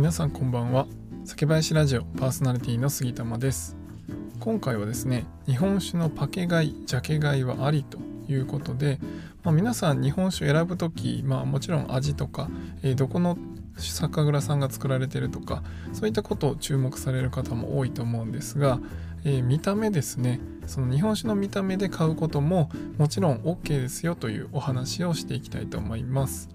皆さんこんばんは酒林ラジオパーソナリティの杉玉です今回はですね日本酒のパケ買いジャケ買いはありということで、まあ、皆さん日本酒選ぶ時、まあ、もちろん味とか、えー、どこの酒蔵さんが作られてるとかそういったことを注目される方も多いと思うんですが、えー、見た目ですねその日本酒の見た目で買うことももちろん OK ですよというお話をしていきたいと思います。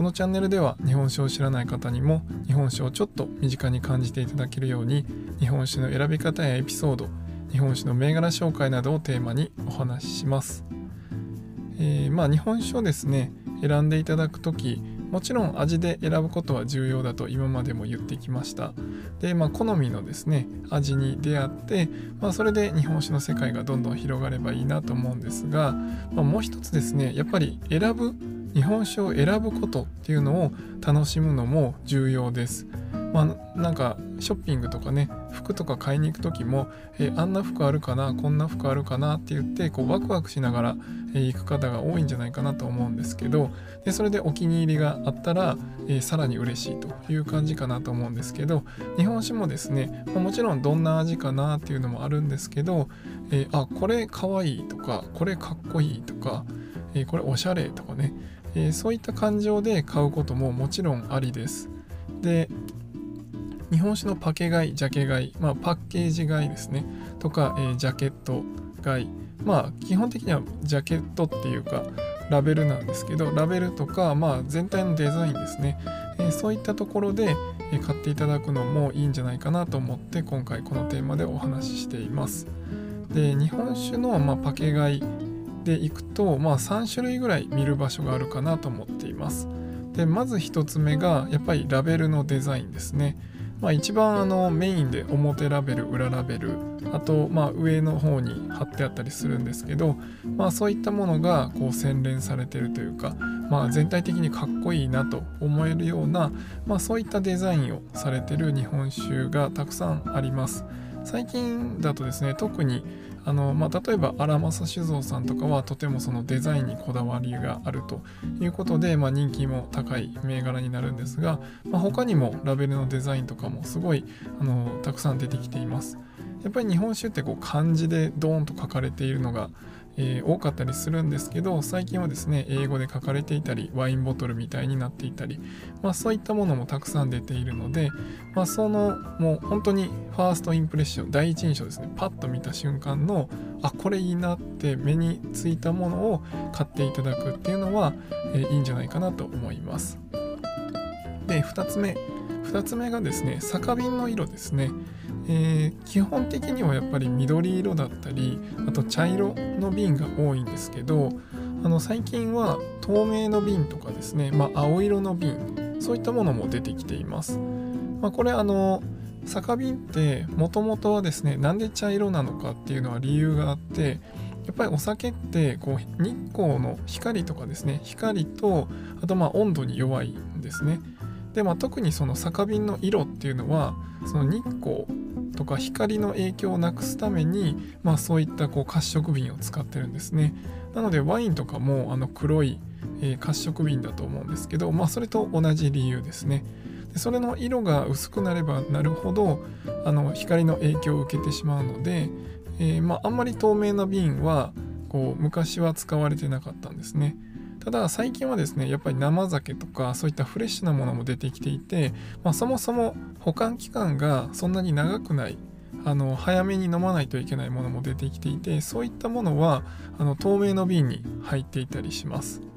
このチャンネルでは日本酒を知らない方にも日本酒をちょっと身近に感じていただけるように日本酒の選び方やエピソード日本酒の銘柄紹介などをテーマにお話しします、えー、まあ日本酒をですね選んでいただく時もちろん味で選ぶことは重要だと今までも言ってきました。でまあ好みのですね味に出会って、まあ、それで日本酒の世界がどんどん広がればいいなと思うんですが、まあ、もう一つですねやっぱり選ぶ日本酒を選ぶことっていうのを楽しむのも重要です。まあ、なんかショッピングとかね服とか買いに行く時も、えあんな服あるかなこんな服あるかなって言ってこうワクワクしながら、え行く方が多いんじゃないかなと思うんですけどでそれでお気に入りがあったら、えさらに嬉しいという感じかなと思うんですけど日本酒もですね、まあ、もちろんどんな味かなっていうのもあるんですけど、えー、あこれかわいいとかこれかっこいいとか、えー、これおしゃれとかねえー、そういった感情で買うことももちろんありです。で日本酒のパケ買いジャケ買い、まあ、パッケージ買いですねとか、えー、ジャケット買いまあ基本的にはジャケットっていうかラベルなんですけどラベルとか、まあ、全体のデザインですね、えー、そういったところで買っていただくのもいいんじゃないかなと思って今回このテーマでお話ししています。で日本酒の、まあ、パケ買いでいくと、まあ、3種類ぐらい見る場所があるかなと思っています。でまず1つ目がやっぱりラベルのデザインですね。まあ、一番あのメインで表ラベル裏ラベルあとまあ上の方に貼ってあったりするんですけど、まあ、そういったものがこう洗練されてるというか、まあ、全体的にかっこいいなと思えるような、まあ、そういったデザインをされてる日本酒がたくさんあります。最近だとですね特にあの、まあ、例えば荒政酒造さんとかはとてもそのデザインにこだわりがあるということで、まあ、人気も高い銘柄になるんですが、まあ、他にもラベルのデザインとかもすごいあのたくさん出てきています。やっぱり日本酒ってこう漢字でドーンと書かれているのがえー、多かったりするんですけど最近はですね英語で書かれていたりワインボトルみたいになっていたり、まあ、そういったものもたくさん出ているので、まあ、そのもう本当にファーストインプレッション第一印象ですねパッと見た瞬間のあこれいいなって目についたものを買っていただくっていうのは、えー、いいんじゃないかなと思います。で2つ目2つ目がですね酒瓶の色ですねえー、基本的にはやっぱり緑色だったりあと茶色の瓶が多いんですけどあの最近は透明の瓶とかですね、まあ、青色の瓶そういったものも出てきています。まあ、これあの酒瓶ってもともとはですねなんで茶色なのかっていうのは理由があってやっぱりお酒ってこう日光の光とかですね光とあとまあ温度に弱いんですね。でまあ特にその酒瓶の色っていうのはその日光とか光の影響をなくすために、まあ、そういったこう褐色瓶を使ってるんですね。なのでワインとかもあの黒い、えー、褐色瓶だと思うんですけど、まあ、それと同じ理由ですね。でそれの色が薄くなればなるほどあの光の影響を受けてしまうので、えー、まあ、あんまり透明な瓶はこう昔は使われてなかったんですね。ただ最近はですねやっぱり生酒とかそういったフレッシュなものも出てきていて、まあ、そもそも保管期間がそんなに長くないあの早めに飲まないといけないものも出てきていてそういったものはあの透明の瓶に入っていたりします。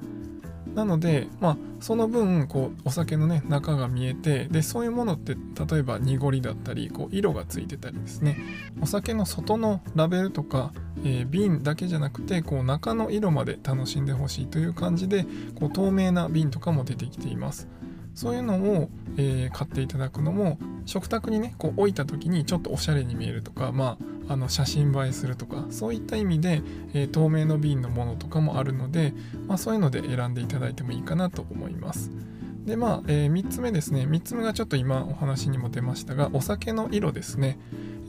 なので、まあ、その分こうお酒の、ね、中が見えてでそういうものって例えば濁りだったりこう色がついてたりですね。お酒の外のラベルとか、えー、瓶だけじゃなくてこう中の色まで楽しんでほしいという感じでこう透明な瓶とかも出てきています。そういうのを、えー、買っていただくのも食卓にねこう置いた時にちょっとおしゃれに見えるとかまああの写真映えするとかそういった意味で、えー、透明の瓶のものとかもあるので、まあ、そういうので選んでいただいてもいいかなと思います。でまあ、えー、3つ目ですね3つ目がちょっと今お話にも出ましたがお酒の色ですね、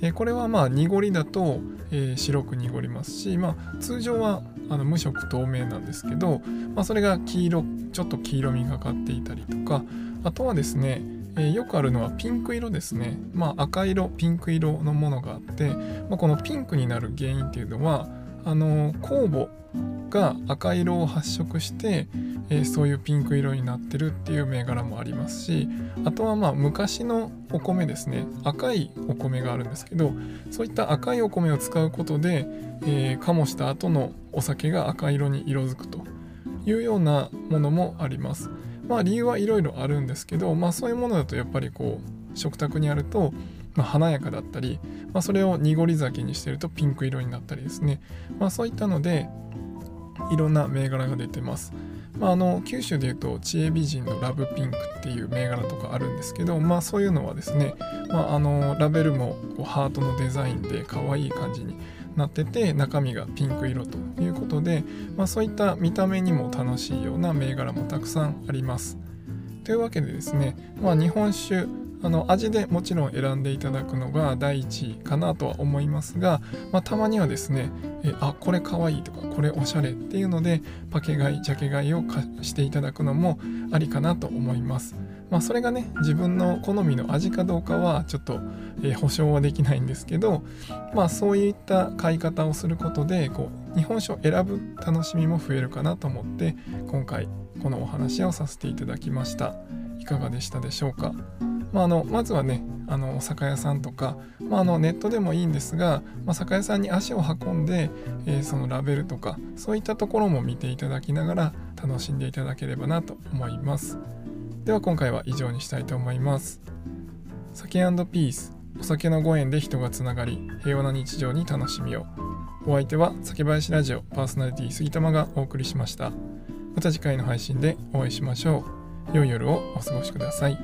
え、これはまあ濁りだと、え、白く濁りますし、まあ、通常はあの無色透明なんですけど、まあ、それが黄色ちょっと黄色みがかっていたりとかあとはですね、え、よくあるのはピンク色ですね、まあ、赤色ピンク色のものがあって、まあ、このピンクになる原因っていうのはあの酵母が赤色を発色して、えー、そういうピンク色になってるっていう銘柄もありますしあとはまあ昔のお米ですね赤いお米があるんですけどそういった赤いお米を使うことで、えー、醸した後のお酒が赤色に色づくというようなものもあります。まあ理由はいろいろあるんですけど、まあそういうものだとやっぱりこう食卓にあると、まあ、華やかだったり、まあ、それを濁り酒にしてるとピンク色になったりですね、まあ、そういったのでいろんな銘柄が出てます。まあ、あの九州でいうと知恵美人のラブピンクっていう銘柄とかあるんですけど、まあ、そういうのはですね、まあ、あのラベルもこうハートのデザインで可愛い感じになってて中身がピンク色ということで、まあ、そういった見た目にも楽しいような銘柄もたくさんあります。というわけでですね、まあ、日本酒あの味でもちろん選んでいただくのが第一位かなとは思いますが、まあ、たまにはですねえあこれかわいいとかこれおしゃれっていうのでパケ買いジャケ買いをしていただくのもありかなと思います。まあ、それがね自分の好みの味かどうかはちょっと、えー、保証はできないんですけど、まあ、そういった買い方をすることでこう日本酒を選ぶ楽しみも増えるかなと思って今回このお話をさせていただきました。いかがでしたでしょうか？まあ、あのまずはねあの酒屋さんとか、まあ、あのネットでもいいんですが、まあ、酒屋さんに足を運んで、えー、そのラベルとかそういったところも見ていただきながら楽しんでいただければなと思います。では今回は以上にしたいと思います。酒ピースお酒のご縁で人がつながり平和な日常に楽しみを。お相手は酒林ラジオパーソナリティ杉玉がお送りしました。また次回の配信でお会いしましょう。良い夜をお過ごしください。